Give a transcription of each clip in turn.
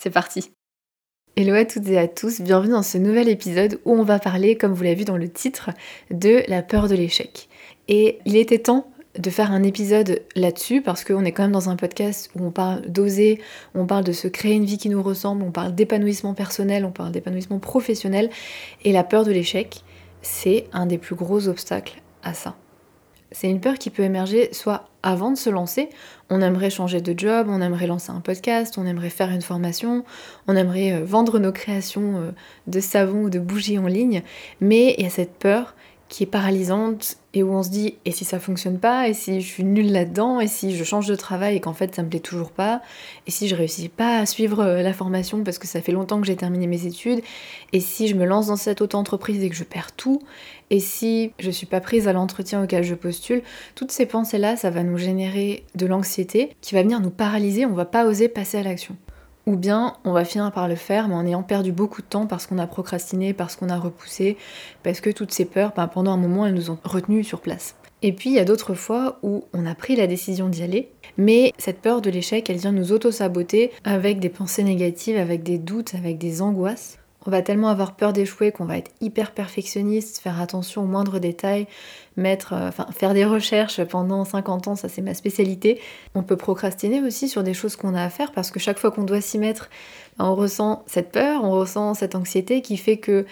C'est parti Hello à toutes et à tous, bienvenue dans ce nouvel épisode où on va parler, comme vous l'avez vu dans le titre, de la peur de l'échec. Et il était temps de faire un épisode là-dessus parce qu'on est quand même dans un podcast où on parle d'oser, on parle de se créer une vie qui nous ressemble, on parle d'épanouissement personnel, on parle d'épanouissement professionnel et la peur de l'échec, c'est un des plus gros obstacles à ça. C'est une peur qui peut émerger soit avant de se lancer, on aimerait changer de job, on aimerait lancer un podcast, on aimerait faire une formation, on aimerait euh, vendre nos créations euh, de savon ou de bougies en ligne, mais il y a cette peur qui est paralysante et où on se dit et si ça fonctionne pas et si je suis nulle là-dedans et si je change de travail et qu'en fait ça me plaît toujours pas et si je réussis pas à suivre euh, la formation parce que ça fait longtemps que j'ai terminé mes études et si je me lance dans cette auto-entreprise et que je perds tout et si je suis pas prise à l'entretien auquel je postule toutes ces pensées là ça va nous générer de l'anxiété qui va venir nous paralyser on va pas oser passer à l'action ou bien on va finir par le faire, mais en ayant perdu beaucoup de temps parce qu'on a procrastiné, parce qu'on a repoussé, parce que toutes ces peurs, ben, pendant un moment, elles nous ont retenus sur place. Et puis il y a d'autres fois où on a pris la décision d'y aller, mais cette peur de l'échec, elle vient nous auto-saboter avec des pensées négatives, avec des doutes, avec des angoisses. On va tellement avoir peur d'échouer qu'on va être hyper perfectionniste, faire attention aux moindres détails, mettre, euh, faire des recherches pendant 50 ans, ça c'est ma spécialité. On peut procrastiner aussi sur des choses qu'on a à faire parce que chaque fois qu'on doit s'y mettre, ben, on ressent cette peur, on ressent cette anxiété qui fait que,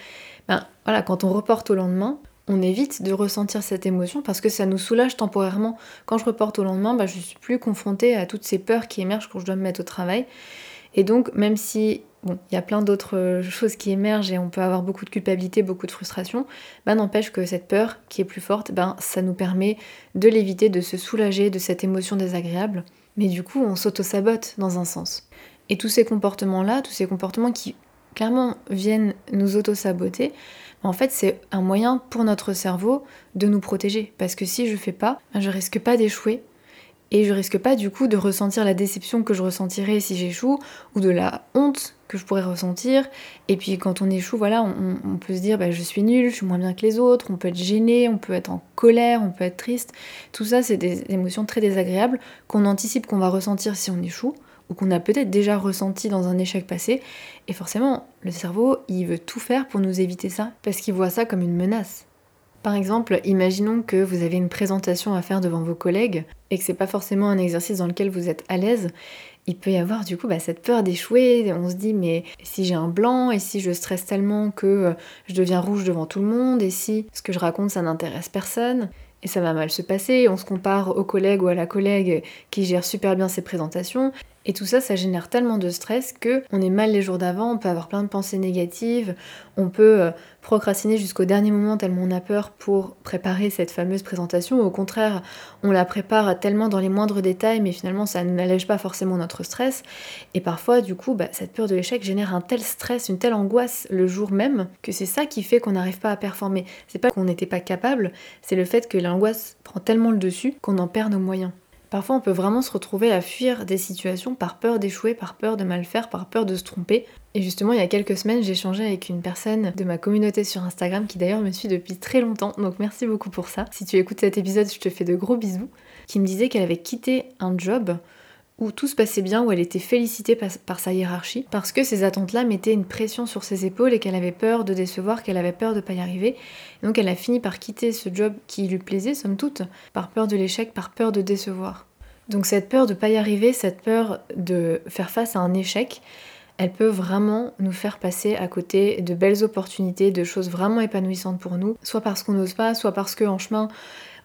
ben, quand on reporte au lendemain, on évite de ressentir cette émotion parce que ça nous soulage temporairement. Quand je reporte au lendemain, ben, je suis plus confrontée à toutes ces peurs qui émergent quand je dois me mettre au travail. Et donc, même si bon, il y a plein d'autres euh, choses qui émergent et on peut avoir beaucoup de culpabilité, beaucoup de frustration, ben n'empêche que cette peur qui est plus forte, ben ça nous permet de l'éviter, de se soulager de cette émotion désagréable. Mais du coup, on s'auto-sabote dans un sens. Et tous ces comportements-là, tous ces comportements qui clairement viennent nous auto-saboter, ben, en fait, c'est un moyen pour notre cerveau de nous protéger. Parce que si je fais pas, je risque pas d'échouer, et je risque pas du coup de ressentir la déception que je ressentirais si j'échoue ou de la honte que je pourrais ressentir. Et puis quand on échoue, voilà, on, peut se dire bah, je suis nul, je suis moins bien que les autres, on peut être gêné, on peut être en colère, on peut être triste. Tout ça, c'est des émotions très désagréables qu'on anticipe qu'on va ressentir si on échoue ou qu'on a peut-être déjà ressenti dans un échec passé. Et forcément, le cerveau, il veut tout faire pour nous éviter ça parce qu'il voit ça comme une menace. Par exemple, imaginons que vous avez une présentation à faire devant vos collègues et que c'est pas forcément un exercice dans lequel vous êtes à l'aise. Il peut y avoir du coup bah, cette peur d'échouer. On se dit mais si j'ai un blanc et si je stresse tellement que euh, je deviens rouge devant tout le monde et si ce que je raconte ça n'intéresse personne et ça va mal se passer. On se compare au collègue ou à la collègue qui gère super bien ses présentations et tout ça, ça génère tellement de stress que on est mal les jours d'avant, on peut avoir plein de pensées négatives, on peut euh, procrastiner jusqu'au dernier moment tellement on a peur pour préparer cette fameuse présentation. Au contraire, on la prépare tellement dans les moindres détails, mais finalement ça n'allège pas forcément notre stress. Et parfois, du coup, bah, cette peur de l'échec génère un tel stress, une telle angoisse le jour même, que c'est ça qui fait qu'on n'arrive pas à performer. C'est pas qu'on n'était pas capable, c'est le fait que l'angoisse prend tellement le dessus qu'on en perd nos moyens. Parfois, on peut vraiment se retrouver à fuir des situations par peur d'échouer, par peur de mal faire, par peur de se tromper. Et justement, il y a quelques semaines, j'ai avec une personne de ma communauté sur Instagram qui d'ailleurs me suit depuis très longtemps, donc merci beaucoup pour ça. Si tu écoutes cet épisode, je te fais de gros bisous. Qui me disait qu'elle avait quitté un job où tout se passait bien, où elle était félicitée par, sa hiérarchie, parce que ces attentes-là mettaient une pression sur ses épaules et qu'elle avait peur de décevoir, qu'elle avait peur de pas y arriver. donc elle a fini par quitter ce job qui lui plaisait, somme toute, par peur de l'échec, par peur de décevoir. Donc cette peur de pas y arriver, cette peur de faire face à un échec, elle peut vraiment nous faire passer à côté de belles opportunités, de choses vraiment épanouissantes pour nous, soit parce qu'on n'ose pas, soit parce qu'en chemin,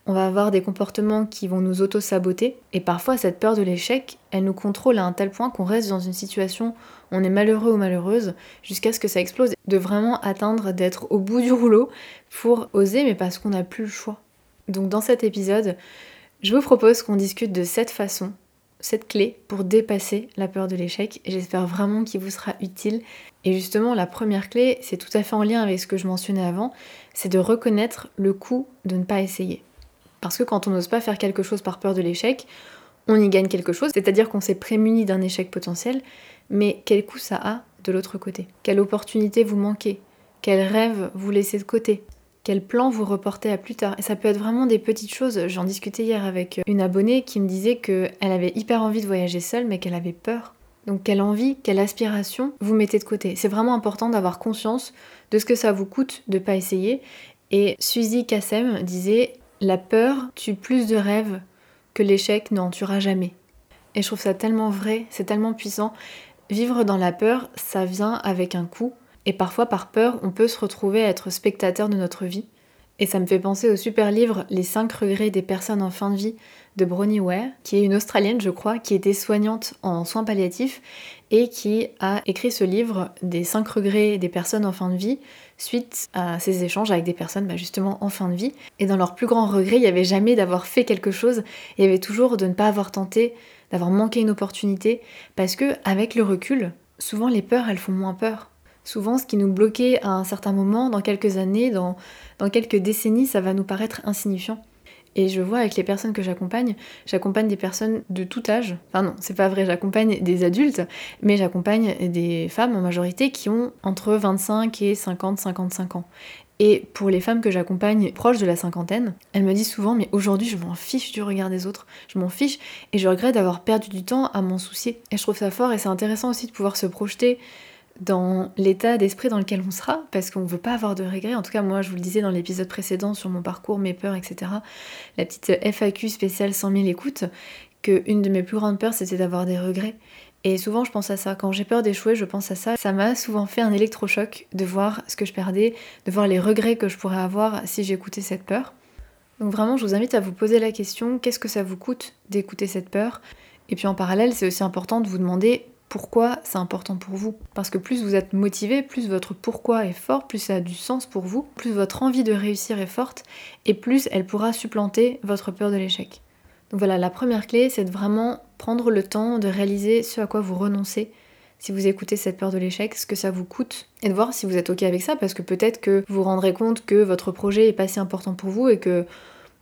on va avoir des comportements qui vont nous auto-saboter. Et parfois, cette peur de l'échec, elle nous contrôle à un tel point qu'on reste dans une situation on est malheureux ou malheureuse jusqu'à ce que ça explose. De vraiment atteindre d'être au bout du rouleau pour oser, mais parce qu'on n'a plus le choix. Donc dans cet épisode, je vous propose qu'on discute de cette façon cette clé pour dépasser la peur de l'échec j'espère vraiment qu'il vous sera utile. Et justement, la première clé, c'est tout à fait en lien avec ce que je mentionnais avant, c'est de reconnaître le coût de ne pas essayer. Parce que quand on n'ose pas faire quelque chose par peur de l'échec, on y gagne quelque chose, c'est-à-dire qu'on s'est prémuni d'un échec potentiel, mais quel coût ça a de l'autre côté? Quelle opportunité vous manquez? Quel rêve vous laissez de côté? Quel plan vous reportez à plus tard? Et ça peut être vraiment des petites choses. J'en discutais hier avec une abonnée qui me disait qu'elle avait hyper envie de voyager seule, mais qu'elle avait peur. Donc quelle envie, quelle aspiration vous mettez de côté? C'est vraiment important d'avoir conscience de ce que ça vous coûte de pas essayer. Et Suzy Kassem disait La peur tue plus de rêves que l'échec n'en tuera jamais. Et je trouve ça tellement vrai, c'est tellement puissant. Vivre dans la peur, ça vient avec un coût, et parfois, par peur, on peut se retrouver à être spectateur de notre vie. Et ça me fait penser au super livre Les 5 regrets des personnes en fin de vie de Bronnie Ware, qui est une Australienne, je crois, qui était soignante en soins palliatifs et qui a écrit ce livre des 5 regrets des personnes en fin de vie suite à ses échanges avec des personnes bah, justement en fin de vie. Et dans leur plus grand regret, il n'y avait jamais d'avoir fait quelque chose, il y avait toujours de ne pas avoir tenté, d'avoir manqué une opportunité, parce que avec le recul, souvent les peurs, elles font moins peur. Souvent, ce qui nous bloquait à un certain moment, dans quelques années, dans, dans quelques décennies, ça va nous paraître insignifiant. Et je vois avec les personnes que j'accompagne, j'accompagne des personnes de tout âge. Enfin non, c'est pas vrai, j'accompagne des adultes, mais j'accompagne des femmes en majorité qui ont entre 25 et 50, 55 ans. Et pour les femmes que j'accompagne proches de la cinquantaine, elles me disent souvent mais aujourd'hui je m'en fiche du regard des autres, je m'en fiche et je regrette d'avoir perdu du temps à m'en soucier. Et je trouve ça fort et c'est intéressant aussi de pouvoir se projeter dans l'état d'esprit dans lequel on sera, parce qu'on ne veut pas avoir de regrets. En tout cas, moi, je vous le disais dans l'épisode précédent sur mon parcours, mes peurs, etc. La petite FAQ spéciale 100 000 écoutes, qu'une de mes plus grandes peurs, c'était d'avoir des regrets. Et souvent, je pense à ça. Quand j'ai peur d'échouer, je pense à ça. Ça m'a souvent fait un électrochoc de voir ce que je perdais, de voir les regrets que je pourrais avoir si j'écoutais cette peur. Donc vraiment, je vous invite à vous poser la question, qu'est-ce que ça vous coûte d'écouter cette peur? Et puis en parallèle, c'est aussi important de vous demander pourquoi c'est important pour vous. Parce que plus vous êtes motivé, plus votre pourquoi est fort, plus ça a du sens pour vous, plus votre envie de réussir est forte, et plus elle pourra supplanter votre peur de l'échec. Donc voilà, la première clé, c'est de vraiment prendre le temps de réaliser ce à quoi vous renoncez si vous écoutez cette peur de l'échec, ce que ça vous coûte, et de voir si vous êtes ok avec ça, parce que peut-être que vous vous rendrez compte que votre projet est pas si important pour vous et que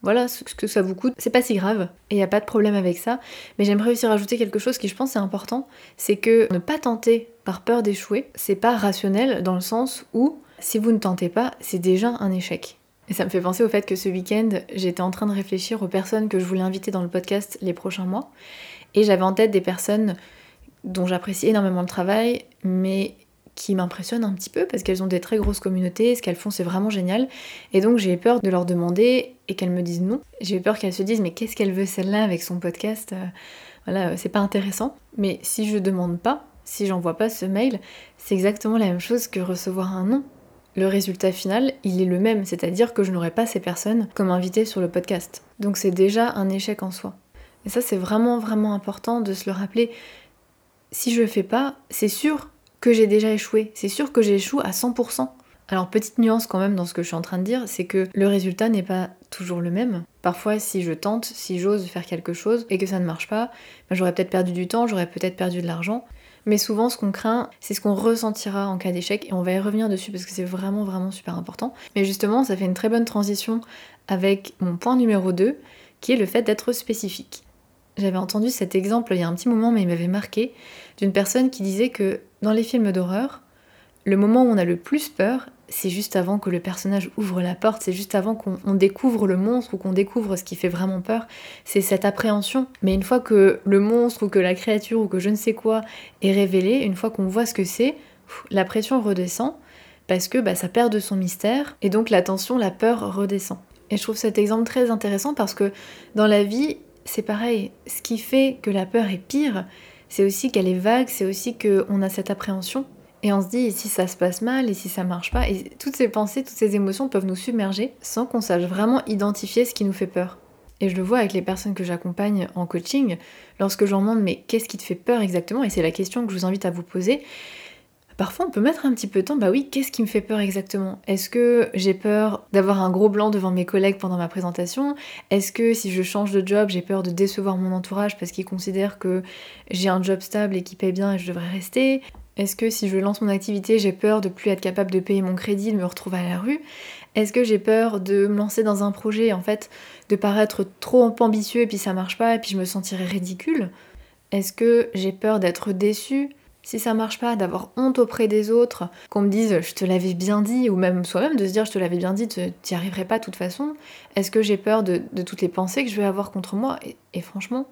voilà ce que ça vous coûte. C'est pas si grave et il n'y a pas de problème avec ça. Mais j'aimerais aussi rajouter quelque chose qui je pense est important, c'est que ne pas tenter par peur d'échouer, c'est pas rationnel dans le sens où si vous ne tentez pas, c'est déjà un échec. Et ça me fait penser au fait que ce week-end, j'étais en train de réfléchir aux personnes que je voulais inviter dans le podcast les prochains mois. Et j'avais en tête des personnes dont j'apprécie énormément le travail, mais qui m'impressionnent un petit peu parce qu'elles ont des très grosses communautés, ce qu'elles font c'est vraiment génial. Et donc j'ai peur de leur demander et qu'elles me disent non. J'ai peur qu'elles se disent mais qu'est-ce qu'elle veut celle-là avec son podcast euh, Voilà, c'est pas intéressant. Mais si je demande pas, si j'envoie pas ce mail, c'est exactement la même chose que recevoir un non. Le résultat final, il est le même, c'est-à-dire que je n'aurai pas ces personnes comme invitées sur le podcast. Donc c'est déjà un échec en soi. Et ça c'est vraiment vraiment important de se le rappeler. Si je le fais pas, c'est sûr que j'ai déjà échoué. C'est sûr que j'échoue à 100%. Alors petite nuance quand même dans ce que je suis en train de dire, c'est que le résultat n'est pas toujours le même. Parfois si je tente, si j'ose faire quelque chose et que ça ne marche pas, ben, j'aurais peut-être perdu du temps, j'aurais peut-être perdu de l'argent. Mais souvent ce qu'on craint, c'est ce qu'on ressentira en cas d'échec et on va y revenir dessus parce que c'est vraiment vraiment super important. Mais justement ça fait une très bonne transition avec mon point numéro 2 qui est le fait d'être spécifique. J'avais entendu cet exemple il y a un petit moment mais il m'avait marqué d'une personne qui disait que dans les films d'horreur, le moment où on a le plus peur, c'est juste avant que le personnage ouvre la porte, c'est juste avant qu'on découvre le monstre ou qu'on découvre ce qui fait vraiment peur. C'est cette appréhension. Mais une fois que le monstre ou que la créature ou que je ne sais quoi est révélé, une fois qu'on voit ce que c'est, la pression redescend parce que bah, ça perd de son mystère et donc la tension, la peur redescend. Et je trouve cet exemple très intéressant parce que dans la vie, c'est pareil. Ce qui fait que la peur est pire, c'est aussi qu'elle est vague, c'est aussi qu'on a cette appréhension. Et on se dit, et si ça se passe mal, et si ça marche pas, et toutes ces pensées, toutes ces émotions peuvent nous submerger sans qu'on sache vraiment identifier ce qui nous fait peur. Et je le vois avec les personnes que j'accompagne en coaching, lorsque je leur demande mais qu'est-ce qui te fait peur exactement? Et c'est la question que je vous invite à vous poser. Parfois, on peut mettre un petit peu de temps. Bah oui, qu'est-ce qui me fait peur exactement? Est-ce que j'ai peur d'avoir un gros blanc devant mes collègues pendant ma présentation? Est-ce que si je change de job, j'ai peur de décevoir mon entourage parce qu'ils considèrent que j'ai un job stable et qui paye bien et je devrais rester? Est-ce que si je lance mon activité, j'ai peur de plus être capable de payer mon crédit, de me retrouver à la rue? Est-ce que j'ai peur de me lancer dans un projet et en fait de paraître trop ambitieux et puis ça marche pas et puis je me sentirais ridicule? Est-ce que j'ai peur d'être déçue? Si ça marche pas, d'avoir honte auprès des autres, qu'on me dise je te l'avais bien dit, ou même soi-même de se dire je te l'avais bien dit, tu n'y arriverais pas de toute façon, est-ce que j'ai peur de, toutes les pensées que je vais avoir contre moi? Et, franchement,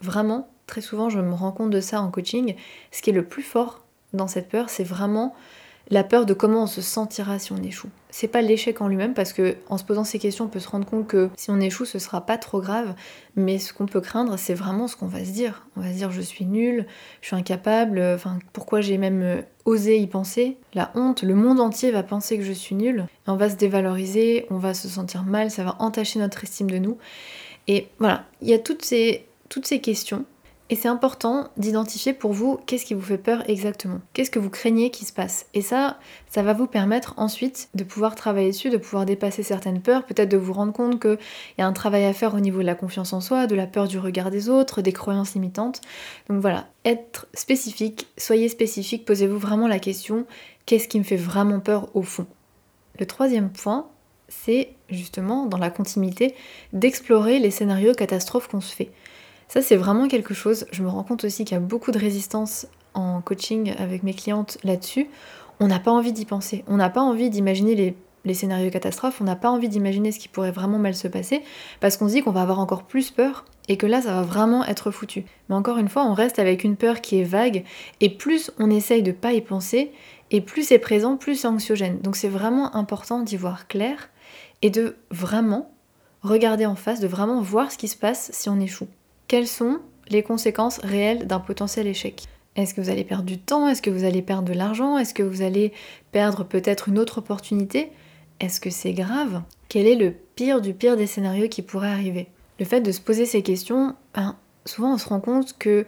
vraiment, très souvent je me rends compte de ça en coaching, ce qui est le plus fort dans cette peur, c'est vraiment la peur de comment on se sentira si on échoue. C'est pas l'échec en lui-même parce que en se posant ces questions, on peut se rendre compte que si on échoue, ce sera pas trop grave, mais ce qu'on peut craindre, c'est vraiment ce qu'on va se dire. On va se dire je suis nul, je suis incapable, enfin pourquoi j'ai même euh, osé y penser? La honte, le monde entier va penser que je suis nul, on va se dévaloriser, on va se sentir mal, ça va entacher notre estime de nous. Et voilà, il y a toutes ces toutes ces questions et c'est important d'identifier pour vous qu'est-ce qui vous fait peur exactement. Qu'est-ce que vous craignez qui se passe. Et ça, ça va vous permettre ensuite de pouvoir travailler dessus, de pouvoir dépasser certaines peurs, peut-être de vous rendre compte qu'il y a un travail à faire au niveau de la confiance en soi, de la peur du regard des autres, des croyances limitantes. Donc voilà, être spécifique, soyez spécifique, posez-vous vraiment la question qu'est-ce qui me fait vraiment peur au fond? Le troisième point, c'est justement dans la continuité d'explorer les scénarios catastrophes qu'on se fait. Ça, c'est vraiment quelque chose. Je me rends compte aussi qu'il y a beaucoup de résistance en coaching avec mes clientes là-dessus. On n'a pas envie d'y penser. On n'a pas envie d'imaginer les, scénarios catastrophes. On n'a pas envie d'imaginer ce qui pourrait vraiment mal se passer parce qu'on se dit qu'on va avoir encore plus peur et que là, ça va vraiment être foutu. Mais encore une fois, on reste avec une peur qui est vague et plus on essaye de pas y penser et plus c'est présent, plus c'est anxiogène. Donc c'est vraiment important d'y voir clair et de vraiment regarder en face, de vraiment voir ce qui se passe si on échoue quelles sont les conséquences réelles d'un potentiel échec? Est-ce que vous allez perdre du temps? Est-ce que vous allez perdre de l'argent? Est-ce que vous allez perdre peut-être une autre opportunité? Est-ce que c'est grave? Quel est le pire du pire des scénarios qui pourrait arriver? Le fait de se poser ces questions, ben, souvent on se rend compte que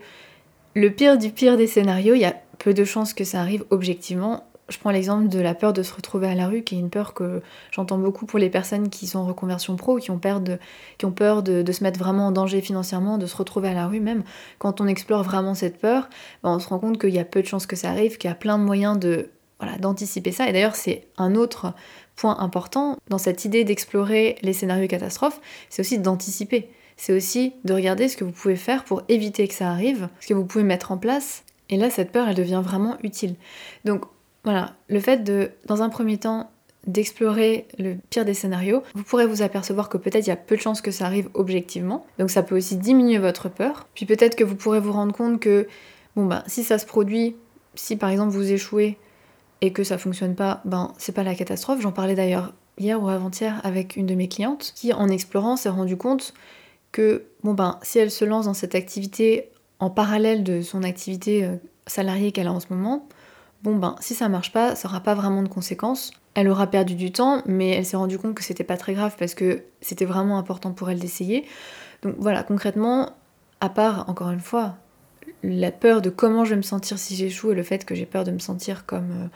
le pire du pire des scénarios, il y a peu de chances que ça arrive objectivement je prends l'exemple de la peur de se retrouver à la rue, qui est une peur que j'entends beaucoup pour les personnes qui sont en reconversion pro, qui ont peur, de, se mettre vraiment en danger financièrement, de se retrouver à la rue même. Quand on explore vraiment cette peur, ben, on se rend compte qu'il y a peu de chances que ça arrive, qu'il y a plein de moyens de voilà, d'anticiper ça. Et d'ailleurs, c'est un autre point important dans cette idée d'explorer les scénarios catastrophes, c'est aussi d'anticiper. C'est aussi de regarder ce que vous pouvez faire pour éviter que ça arrive, ce que vous pouvez mettre en place. Et là, cette peur, elle devient vraiment utile. Donc, voilà, le fait de, dans un premier temps, d'explorer le pire des scénarios, vous pourrez vous apercevoir que peut-être il y a peu de chances que ça arrive objectivement. Donc ça peut aussi diminuer votre peur. Puis peut-être que vous pourrez vous rendre compte que, bon ben, si ça se produit, si par exemple vous échouez et que ça fonctionne pas, ben c'est pas la catastrophe. J'en parlais d'ailleurs hier ou avant-hier avec une de mes clientes qui, en explorant, s'est rendu compte que, bon ben, si elle se lance dans cette activité en parallèle de son activité euh, salariée qu'elle a en ce moment, bon ben si ça marche pas, ça aura pas vraiment de conséquences. Elle aura perdu du temps, mais elle s'est rendue compte que c'était pas très grave parce que c'était vraiment important pour elle d'essayer. Donc voilà, concrètement, à part encore une fois la peur de comment je vais me sentir si j'échoue et le fait que j'ai peur de me sentir comme euh,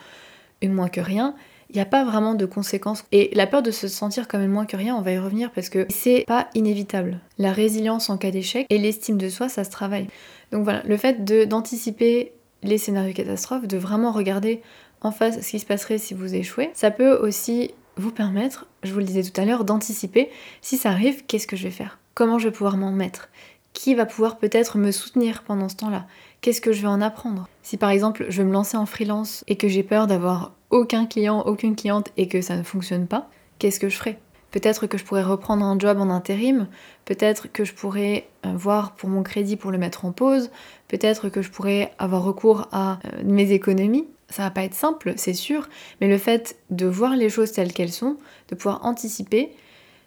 une moins que rien, il n'y a pas vraiment de conséquences. Et la peur de se sentir comme une moins que rien, on va y revenir parce que c'est pas inévitable. La résilience en cas d'échec et l'estime de soi, ça se travaille. Donc voilà, le fait d'anticiper les scénarios catastrophes, de vraiment regarder en face ce qui se passerait si vous échouez. Ça peut aussi vous permettre, je vous le disais tout à l'heure, d'anticiper. Si ça arrive, qu'est-ce que je vais faire? Comment je vais pouvoir m'en mettre? Qui va pouvoir peut-être me soutenir pendant ce temps-là? Qu'est-ce que je vais en apprendre? Si par exemple je veux me lancer en freelance et que j'ai peur d'avoir aucun client, aucune cliente et que ça ne fonctionne pas, qu'est-ce que je ferai? Peut-être que je pourrais reprendre un job en intérim, peut-être que je pourrais euh, voir pour mon crédit pour le mettre en pause, peut-être que je pourrais avoir recours à euh, mes économies. Ça va pas être simple, c'est sûr, mais le fait de voir les choses telles qu'elles sont, de pouvoir anticiper,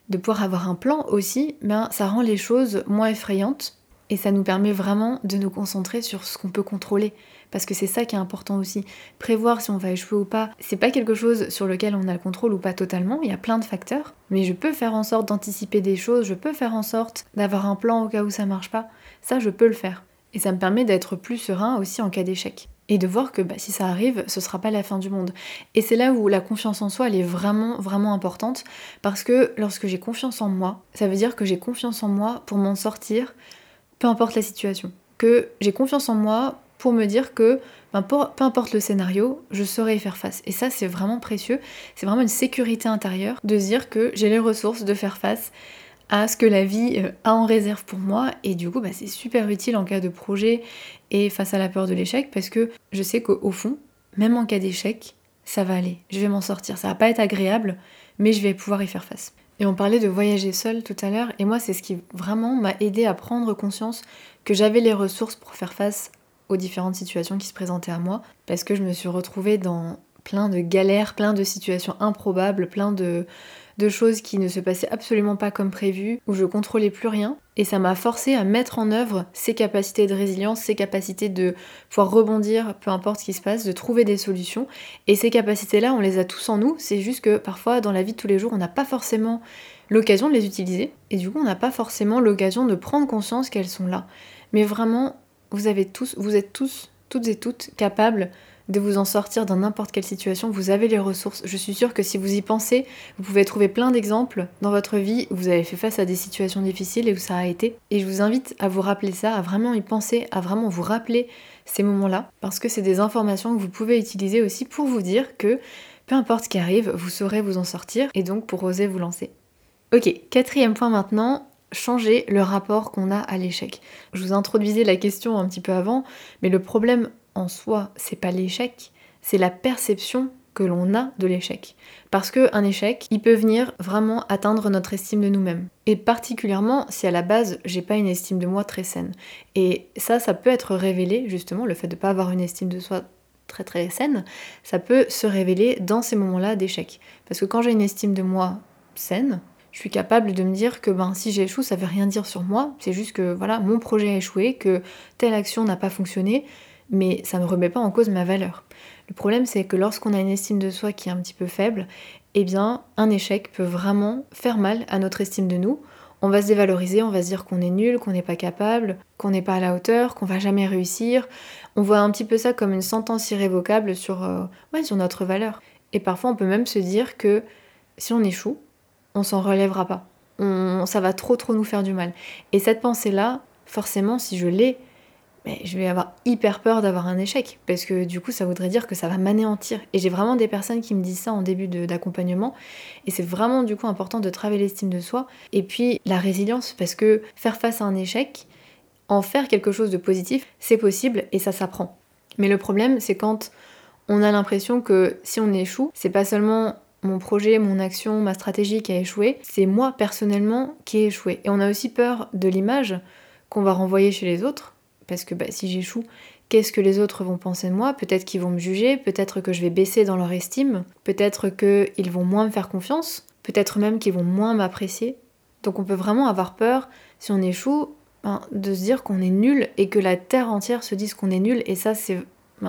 de pouvoir avoir un plan aussi, ben, ça rend les choses moins effrayantes. Et ça nous permet vraiment de nous concentrer sur ce qu'on peut contrôler parce que c'est ça qui est important aussi. Prévoir si on va échouer ou pas, c'est pas quelque chose sur lequel on a le contrôle ou pas totalement, il y a plein de facteurs, mais je peux faire en sorte d'anticiper des choses, je peux faire en sorte d'avoir un plan au cas où ça marche pas, ça je peux le faire. Et ça me permet d'être plus serein aussi en cas d'échec. et de voir que bah, si ça arrive, ce sera pas la fin du monde. Et c'est là où la confiance en soi, elle est vraiment, vraiment importante, parce que lorsque j'ai confiance en moi, ça veut dire que j'ai confiance en moi pour m'en sortir, peu importe la situation. Que j'ai confiance en moi pour me dire que ben, peu importe le scénario, je saurai y faire face. Et ça, c'est vraiment précieux. C'est vraiment une sécurité intérieure de dire que j'ai les ressources de faire face à ce que la vie euh, a en réserve pour moi. Et du coup, bah, c'est super utile en cas de projet et face à la peur de l'échec parce que je sais qu'au fond, même en cas d'échec, ça va aller. Je vais m'en sortir. Ça va pas être agréable, mais je vais pouvoir y faire face. Et on parlait de voyager seul tout à l'heure, et moi, c'est ce qui vraiment m'a aidé à prendre conscience que j'avais les ressources pour faire face différentes situations qui se présentaient à moi, parce que je me suis retrouvée dans plein de galères, plein de situations improbables, plein de, de choses qui ne se passaient absolument pas comme prévu, où je contrôlais plus rien. Et ça m'a forcé à mettre en œuvre ces capacités de résilience, ces capacités de pouvoir rebondir, peu importe ce qui se passe, de trouver des solutions. Et ces capacités-là, on les a tous en nous. C'est juste que parfois, dans la vie de tous les jours, on n'a pas forcément l'occasion de les utiliser. Et du coup, on n'a pas forcément l'occasion de prendre conscience qu'elles sont là. Mais vraiment, vous avez tous, vous êtes tous, toutes et toutes capables de vous en sortir dans n'importe quelle situation. Vous avez les ressources. Je suis sûre que si vous y pensez, vous pouvez trouver plein d'exemples dans votre vie où vous avez fait face à des situations difficiles et où ça a été. Et je vous invite à vous rappeler ça, à vraiment y penser, à vraiment vous rappeler ces moments-là, parce que c'est des informations que vous pouvez utiliser aussi pour vous dire que peu importe ce qui arrive, vous saurez vous en sortir et donc pour oser vous lancer. Ok, quatrième point maintenant, changer le rapport qu'on a à l'échec. Je vous introduisais la question un petit peu avant, mais le problème en soi, c'est pas l'échec, c'est la perception que l'on a de l'échec. Parce qu'un échec, il peut venir vraiment atteindre notre estime de nous-mêmes. Et particulièrement si à la base, j'ai pas une estime de moi très saine. Et ça, ça peut être révélé, justement, le fait de pas avoir une estime de soi très très saine, ça peut se révéler dans ces moments-là d'échec. Parce que quand j'ai une estime de moi saine, je suis capable de me dire que ben, si j'échoue, ça veut rien dire sur moi, c'est juste que voilà, mon projet a échoué, que telle action n'a pas fonctionné, mais ça ne me remet pas en cause ma valeur. Le problème, c'est que lorsqu'on a une estime de soi qui est un petit peu faible, eh bien, un échec peut vraiment faire mal à notre estime de nous. On va se dévaloriser, on va se dire qu'on est nul, qu'on n'est pas capable, qu'on n'est pas à la hauteur, qu'on va jamais réussir. On voit un petit peu ça comme une sentence irrévocable sur, euh, sur notre valeur. Et parfois, on peut même se dire que si on échoue, on s'en relèvera pas. ça va trop trop nous faire du mal. Et cette pensée-là, forcément, si je l'ai, mais je vais avoir hyper peur d'avoir un échec. Parce que du coup ça voudrait dire que ça va m'anéantir. Et j'ai vraiment des personnes qui me disent ça en début d'accompagnement. Et c'est vraiment du coup important de travailler l'estime de soi. Et puis la résilience. Parce que faire face à un échec en faire quelque chose de positif c'est possible et ça s'apprend. Mais le problème c'est quand on a l'impression que si on échoue c'est pas seulement mon projet, mon action, ma stratégie qui a échoué, c'est moi personnellement qui ai échoué. Et on a aussi peur de l'image qu'on va renvoyer chez les autres, parce que bah, si j'échoue, qu'est-ce que les autres vont penser de moi? Peut-être qu'ils vont me juger, peut-être que je vais baisser dans leur estime, peut-être qu'ils vont moins me faire confiance, peut-être même qu'ils vont moins m'apprécier. Donc on peut vraiment avoir peur, si on échoue, ben, de se dire qu'on est nul et que la terre entière se dise qu'on est nul, et ça c'est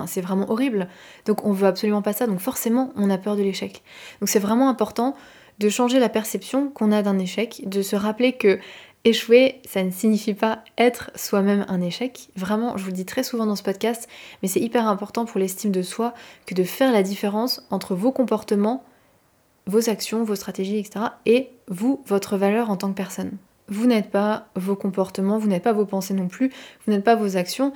c'est vraiment horrible. Donc on veut absolument pas ça, donc forcément on a peur de l'échec. Donc c'est vraiment important de changer la perception qu'on a d'un échec, de se rappeler que Échouer, ça ne signifie pas être soi-même un échec. Vraiment, je vous le dis très souvent dans ce podcast, mais c'est hyper important pour l'estime de soi que de faire la différence entre vos comportements, vos actions, vos stratégies, etc. et vous, votre valeur en tant que personne. Vous n'êtes pas vos comportements, vous n'êtes pas vos pensées non plus, vous n'êtes pas vos actions.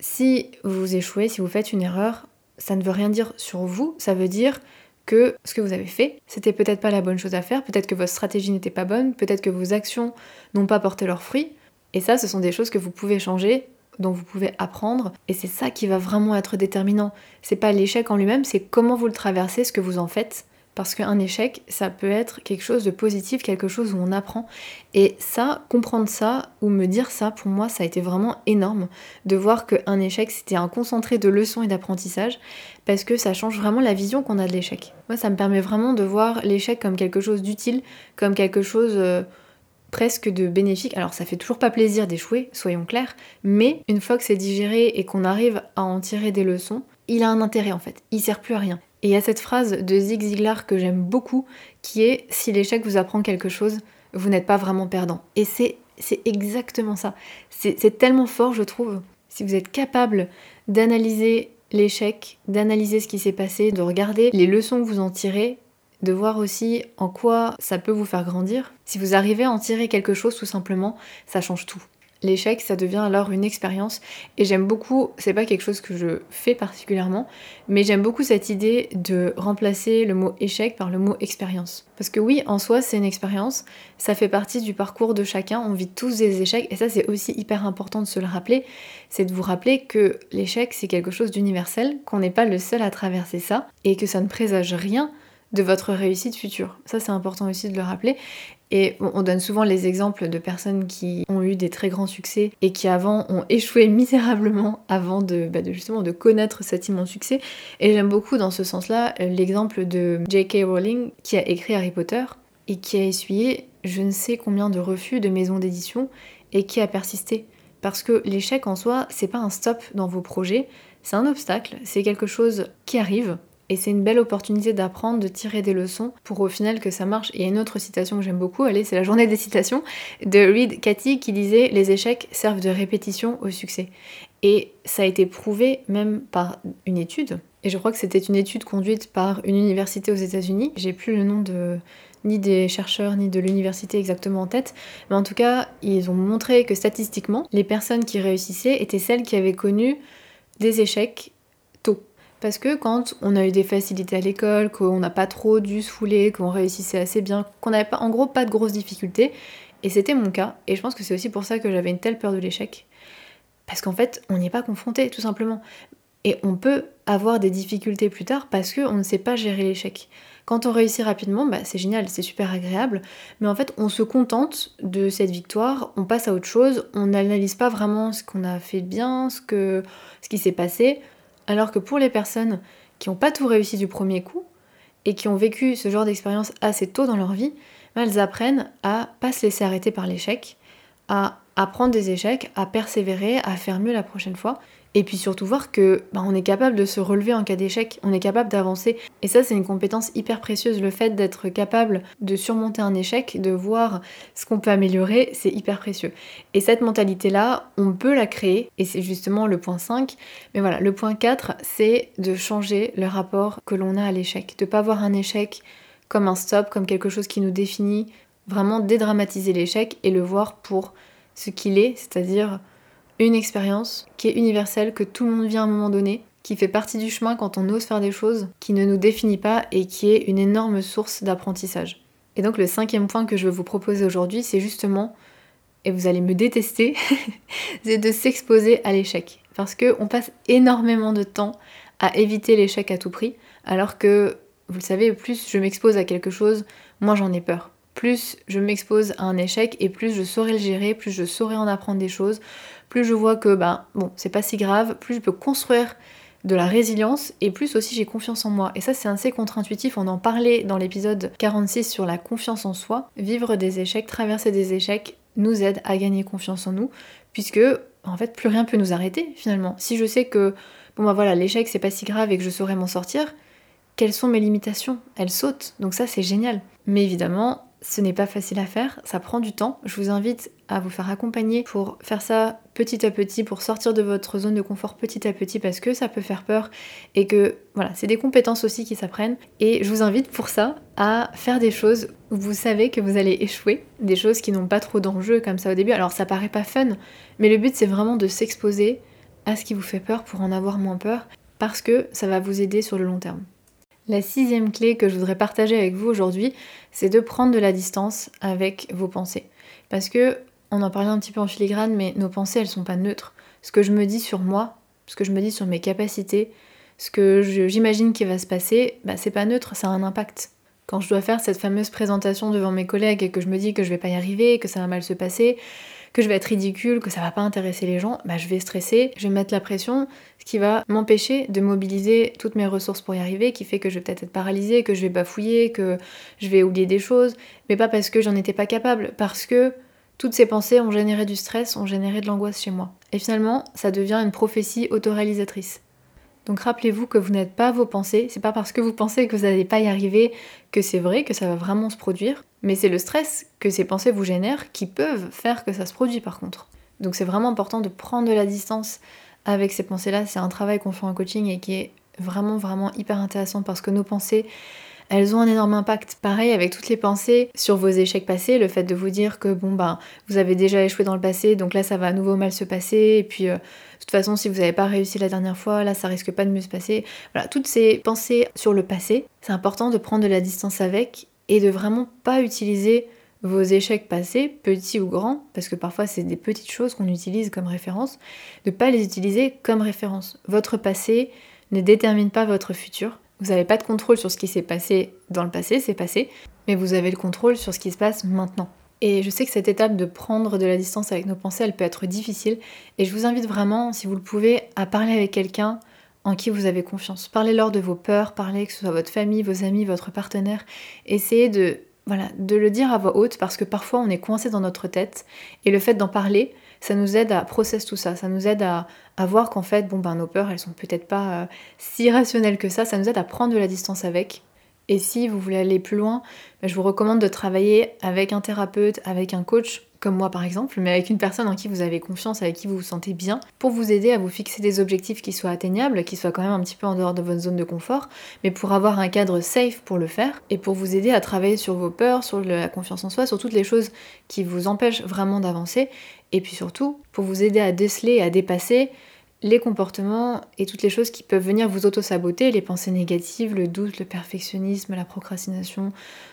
Si vous échouez, si vous faites une erreur, ça ne veut rien dire sur vous, ça veut dire que ce que vous avez fait, c'était peut-être pas la bonne chose à faire, peut-être que votre stratégie n'était pas bonne, peut-être que vos actions n'ont pas porté leurs fruits. Et ça, ce sont des choses que vous pouvez changer, dont vous pouvez apprendre, et c'est ça qui va vraiment être déterminant. C'est pas l'échec en lui-même, c'est comment vous le traversez, ce que vous en faites, parce qu'un échec, ça peut être quelque chose de positif, quelque chose où on apprend. Et ça, comprendre ça, ou me dire ça, pour moi, ça a été vraiment énorme de voir qu'un échec, c'était un concentré de leçons et d'apprentissage, parce que ça change vraiment la vision qu'on a de l'échec. Moi, ça me permet vraiment de voir l'échec comme quelque chose d'utile, comme quelque chose... Euh, presque de bénéfique. Alors ça fait toujours pas plaisir d'échouer, soyons clairs, mais une fois que c'est digéré et qu'on arrive à en tirer des leçons, il a un intérêt en fait, il sert plus à rien. Et il y a cette phrase de Zig Ziglar que j'aime beaucoup qui est si l'échec vous apprend quelque chose, vous n'êtes pas vraiment perdant. Et c'est exactement ça. C'est tellement fort, je trouve. Si vous êtes capable d'analyser l'échec, d'analyser ce qui s'est passé, de regarder les leçons que vous en tirez, de voir aussi en quoi ça peut vous faire grandir. Si vous arrivez à en tirer quelque chose tout simplement, ça change tout. L'échec, ça devient alors une expérience et j'aime beaucoup, c'est pas quelque chose que je fais particulièrement, mais j'aime beaucoup cette idée de remplacer le mot échec par le mot expérience. Parce que oui, en soi, c'est une expérience, ça fait partie du parcours de chacun, on vit tous des échecs et ça c'est aussi hyper important de se le rappeler, c'est de vous rappeler que l'échec c'est quelque chose d'universel, qu'on n'est pas le seul à traverser ça et que ça ne présage rien de votre réussite future. Ça, c'est important aussi de le rappeler. Et on donne souvent les exemples de personnes qui ont eu des très grands succès et qui avant ont échoué misérablement avant de, bah, justement de connaître cet immense succès. Et j'aime beaucoup dans ce sens-là l'exemple de J.K. Rowling qui a écrit Harry Potter et qui a essuyé je ne sais combien de refus de maisons d'édition et qui a persisté. Parce que l'échec en soi, c'est pas un stop dans vos projets, c'est un obstacle, c'est quelque chose qui arrive, et c'est une belle opportunité d'apprendre, de tirer des leçons pour au final que ça marche. il y a une autre citation que j'aime beaucoup, allez, c'est la journée des citations de Reed Cathy qui disait Les échecs servent de répétition au succès. Et ça a été prouvé même par une étude. Et je crois que c'était une étude conduite par une université aux États-Unis. J'ai plus le nom ni des chercheurs ni de l'université exactement en tête, mais en tout cas, ils ont montré que statistiquement, les personnes qui réussissaient étaient celles qui avaient connu des échecs parce que quand on a eu des facilités à l'école, qu'on n'a pas trop dû se fouler, qu'on réussissait assez bien, qu'on n'avait pas, en gros, pas de grosses difficultés, et c'était mon cas, et je pense que c'est aussi pour ça que j'avais une telle peur de l'échec, parce qu'en fait, on n'y est pas confronté, tout simplement. Et on peut avoir des difficultés plus tard parce qu'on ne sait pas gérer l'échec. Quand on réussit rapidement, bah, c'est génial, c'est super agréable, mais en fait, on se contente de cette victoire, on passe à autre chose, on n'analyse pas vraiment ce qu'on a fait bien, ce, que, ce qui s'est passé, alors que pour les personnes qui n'ont pas tout réussi du premier coup et qui ont vécu ce genre d'expérience assez tôt dans leur vie, ben, elles apprennent à pas se laisser arrêter par l'échec, à apprendre des échecs, à persévérer, à faire mieux la prochaine fois. Et puis surtout voir que bah, on est capable de se relever en cas d'échec, on est capable d'avancer. Et ça, c'est une compétence hyper précieuse. Le fait d'être capable de surmonter un échec, de voir ce qu'on peut améliorer, c'est hyper précieux. Et cette mentalité-là, on peut la créer, et c'est justement le point 5. Mais voilà, le point 4, c'est de changer le rapport que l'on a à l'échec. De pas voir un échec comme un stop, comme quelque chose qui nous définit. Vraiment dédramatiser l'échec et le voir pour ce qu'il est, c'est-à-dire une expérience qui est universelle, que tout le monde vit à un moment donné, qui fait partie du chemin quand on ose faire des choses, qui ne nous définit pas et qui est une énorme source d'apprentissage. Et donc le cinquième point que je veux vous proposer aujourd'hui, c'est justement, et vous allez me détester, c'est de s'exposer à l'échec. Parce qu'on passe énormément de temps à éviter l'échec à tout prix, alors que, vous le savez, plus je m'expose à quelque chose, moins j'en ai peur plus je m'expose à un échec et plus je saurai le gérer, plus je saurai en apprendre des choses, plus je vois que ben bon, c'est pas si grave, plus je peux construire de la résilience et plus aussi j'ai confiance en moi. Et ça c'est assez contre-intuitif, on en parlait dans l'épisode 46 sur la confiance en soi. Vivre des échecs, traverser des échecs nous aide à gagner confiance en nous puisque en fait plus rien peut nous arrêter finalement. Si je sais que bon bah voilà, l'échec c'est pas si grave et que je saurais m'en sortir, quelles sont mes limitations? Elles sautent. Donc ça c'est génial. Mais évidemment, ce n'est pas facile à faire, ça prend du temps. Je vous invite à vous faire accompagner pour faire ça petit à petit, pour sortir de votre zone de confort petit à petit parce que ça peut faire peur et que voilà, c'est des compétences aussi qui s'apprennent. Et je vous invite pour ça à faire des choses où vous savez que vous allez échouer, des choses qui n'ont pas trop d'enjeux comme ça au début. Alors ça paraît pas fun, mais le but c'est vraiment de s'exposer à ce qui vous fait peur pour en avoir moins peur parce que ça va vous aider sur le long terme. La sixième clé que je voudrais partager avec vous aujourd'hui, c'est de prendre de la distance avec vos pensées. Parce que, on en parlait un petit peu en filigrane, mais nos pensées, elles sont pas neutres. Ce que je me dis sur moi, ce que je me dis sur mes capacités, ce que j'imagine qui va se passer, bah, c'est pas neutre, ça a un impact. Quand je dois faire cette fameuse présentation devant mes collègues et que je me dis que je vais pas y arriver, que ça va mal se passer, que je vais être ridicule, que ça va pas intéresser les gens, bah, je vais stresser, je vais mettre la pression, ce qui va m'empêcher de mobiliser toutes mes ressources pour y arriver, qui fait que je vais peut-être être paralysée, que je vais bafouiller, que je vais oublier des choses, mais pas parce que j'en étais pas capable, parce que toutes ces pensées ont généré du stress, ont généré de l'angoisse chez moi. Et finalement, ça devient une prophétie autoréalisatrice. Donc rappelez-vous que vous n'êtes pas vos pensées, c'est pas parce que vous pensez que vous n'allez pas y arriver que c'est vrai, que ça va vraiment se produire, mais c'est le stress que ces pensées vous génèrent qui peuvent faire que ça se produit par contre. Donc c'est vraiment important de prendre de la distance avec ces pensées-là, c'est un travail qu'on fait en coaching et qui est vraiment, vraiment hyper intéressant parce que nos pensées, elles ont un énorme impact. Pareil avec toutes les pensées sur vos échecs passés, le fait de vous dire que bon ben vous avez déjà échoué dans le passé, donc là ça va à nouveau mal se passer, et puis euh, de toute façon si vous n'avez pas réussi la dernière fois, là ça risque pas de mieux se passer. Voilà, toutes ces pensées sur le passé, c'est important de prendre de la distance avec et de vraiment pas utiliser vos échecs passés, petits ou grands, parce que parfois c'est des petites choses qu'on utilise comme référence, de pas les utiliser comme référence. Votre passé ne détermine pas votre futur. Vous n'avez pas de contrôle sur ce qui s'est passé dans le passé, c'est passé, mais vous avez le contrôle sur ce qui se passe maintenant. Et je sais que cette étape de prendre de la distance avec nos pensées, elle peut être difficile. Et je vous invite vraiment, si vous le pouvez, à parler avec quelqu'un en qui vous avez confiance. Parlez-leur de vos peurs, parlez que ce soit votre famille, vos amis, votre partenaire. Essayez de, de le dire à voix haute parce que parfois on est coincé dans notre tête. Et le fait d'en parler, ça nous aide à processer tout ça, ça nous aide à, voir qu'en fait, bon ben nos peurs, elles sont peut-être pas euh, si rationnelles que ça, ça nous aide à prendre de la distance avec. Et si vous voulez aller plus loin, ben, je vous recommande de travailler avec un thérapeute, avec un coach comme moi par exemple, mais avec une personne en qui vous avez confiance, avec qui vous vous sentez bien, pour vous aider à vous fixer des objectifs qui soient atteignables, qui soient quand même un petit peu en dehors de votre zone de confort, mais pour avoir un cadre safe pour le faire, et pour vous aider à travailler sur vos peurs, sur la confiance en soi, sur toutes les choses qui vous empêchent vraiment d'avancer, et puis surtout pour vous aider à déceler à dépasser les comportements et toutes les choses qui peuvent venir vous auto-saboter, les pensées négatives, le doute, le perfectionnisme, la procrastination,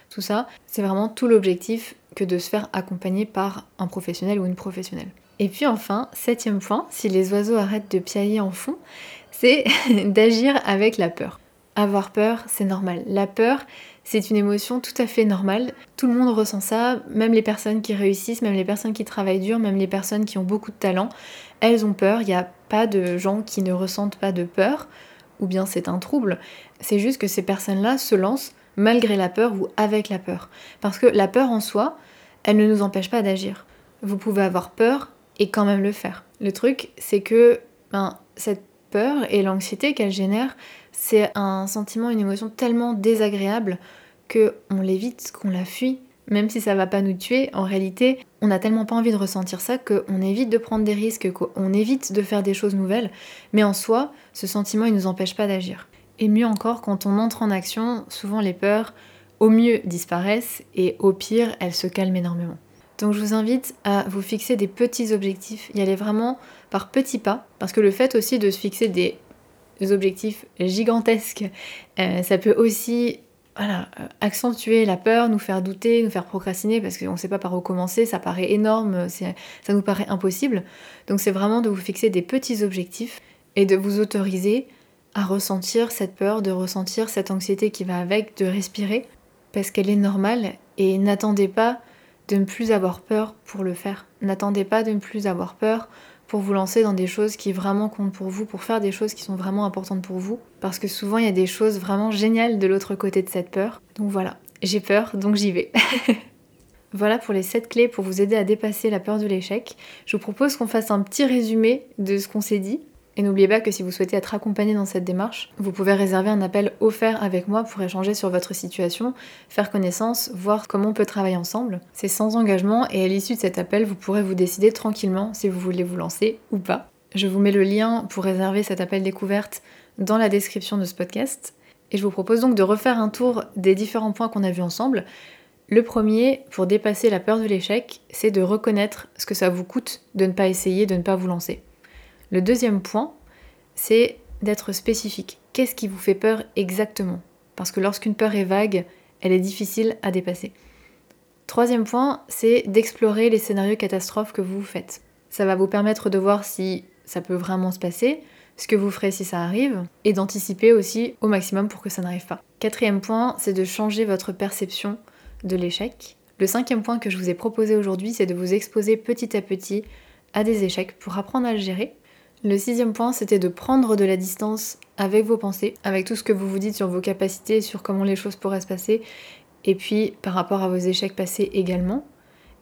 tout ça, c'est vraiment tout l'objectif que de se faire accompagner par un professionnel ou une professionnelle. Et puis enfin, septième point, si les oiseaux arrêtent de piailler en fond, c'est d'agir avec la peur. Avoir peur, c'est normal. La peur, c'est une émotion tout à fait normale. Tout le monde ressent ça, même les personnes qui réussissent, même les personnes qui travaillent dur, même les personnes qui ont beaucoup de talent, elles ont peur. Il n'y a pas de gens qui ne ressentent pas de peur, ou bien c'est un trouble. C'est juste que ces personnes-là se lancent malgré la peur ou avec la peur. Parce que la peur en soi, elle ne nous empêche pas d'agir. Vous pouvez avoir peur et quand même le faire. Le truc, c'est que ben, cette peur et l'anxiété qu'elle génère, c'est un sentiment, une émotion tellement désagréable que on l'évite, qu'on la fuit. Même si ça va pas nous tuer, en réalité, on n'a tellement pas envie de ressentir ça qu'on évite de prendre des risques, qu'on évite de faire des choses nouvelles. Mais en soi, ce sentiment, il nous empêche pas d'agir. Et mieux encore, quand on entre en action, souvent les peurs, au mieux, disparaissent et au pire, elles se calment énormément. Donc je vous invite à vous fixer des petits objectifs, y aller vraiment par petits pas, parce que le fait aussi de se fixer des objectifs gigantesques, euh, ça peut aussi voilà, euh, accentuer la peur, nous faire douter, nous faire procrastiner parce qu'on ne sait pas par où commencer, ça paraît énorme, ça nous paraît impossible. Donc c'est vraiment de vous fixer des petits objectifs et de vous autoriser à ressentir cette peur, de ressentir cette anxiété qui va avec, de respirer, parce qu'elle est normale, et n'attendez pas de ne plus avoir peur pour le faire. N'attendez pas de ne plus avoir peur pour vous lancer dans des choses qui vraiment comptent pour vous, pour faire des choses qui sont vraiment importantes pour vous, parce que souvent il y a des choses vraiment géniales de l'autre côté de cette peur. Donc voilà, j'ai peur, donc j'y vais. Voilà pour les 7 clés pour vous aider à dépasser la peur de l'échec. Je vous propose qu'on fasse un petit résumé de ce qu'on s'est dit et n'oubliez pas que si vous souhaitez être accompagné dans cette démarche, vous pouvez réserver un appel offert avec moi pour échanger sur votre situation, faire connaissance, voir comment on peut travailler ensemble. C'est sans engagement et à l'issue de cet appel, vous pourrez vous décider tranquillement si vous voulez vous lancer ou pas. Je vous mets le lien pour réserver cet appel découverte dans la description de ce podcast. Et je vous propose donc de refaire un tour des différents points qu'on a vus ensemble. Le premier, pour dépasser la peur de l'échec, c'est de reconnaître ce que ça vous coûte de ne pas essayer, de ne pas vous lancer. Le deuxième point, c'est d'être spécifique. Qu'est-ce qui vous fait peur exactement? Parce que lorsqu'une peur est vague, elle est difficile à dépasser. Troisième point, c'est d'explorer les scénarios catastrophes que vous faites. Ça va vous permettre de voir si ça peut vraiment se passer, ce que vous ferez si ça arrive, et d'anticiper aussi au maximum pour que ça n'arrive pas. Quatrième point, c'est de changer votre perception de l'échec. Le cinquième point que je vous ai proposé aujourd'hui, c'est de vous exposer petit à petit à des échecs pour apprendre à le gérer. Le sixième point, c'était de prendre de la distance avec vos pensées, avec tout ce que vous vous dites sur vos capacités, sur comment les choses pourraient se passer, et puis par rapport à vos échecs passés également.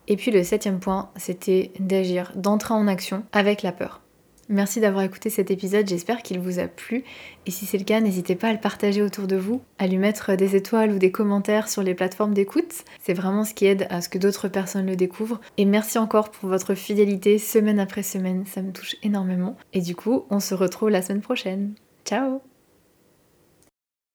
Et puis le septième point, c'était d'agir, d'entrer en action avec la peur. Merci d'avoir écouté cet épisode, j'espère qu'il vous a plu. Et si c'est le cas, n'hésitez pas à le partager autour de vous, à lui mettre des étoiles ou des commentaires sur les plateformes d'écoute. C'est vraiment ce qui aide à ce que d'autres personnes le découvrent. Et merci encore pour votre fidélité semaine après semaine, ça me touche énormément. Et du coup, on se retrouve la semaine prochaine. Ciao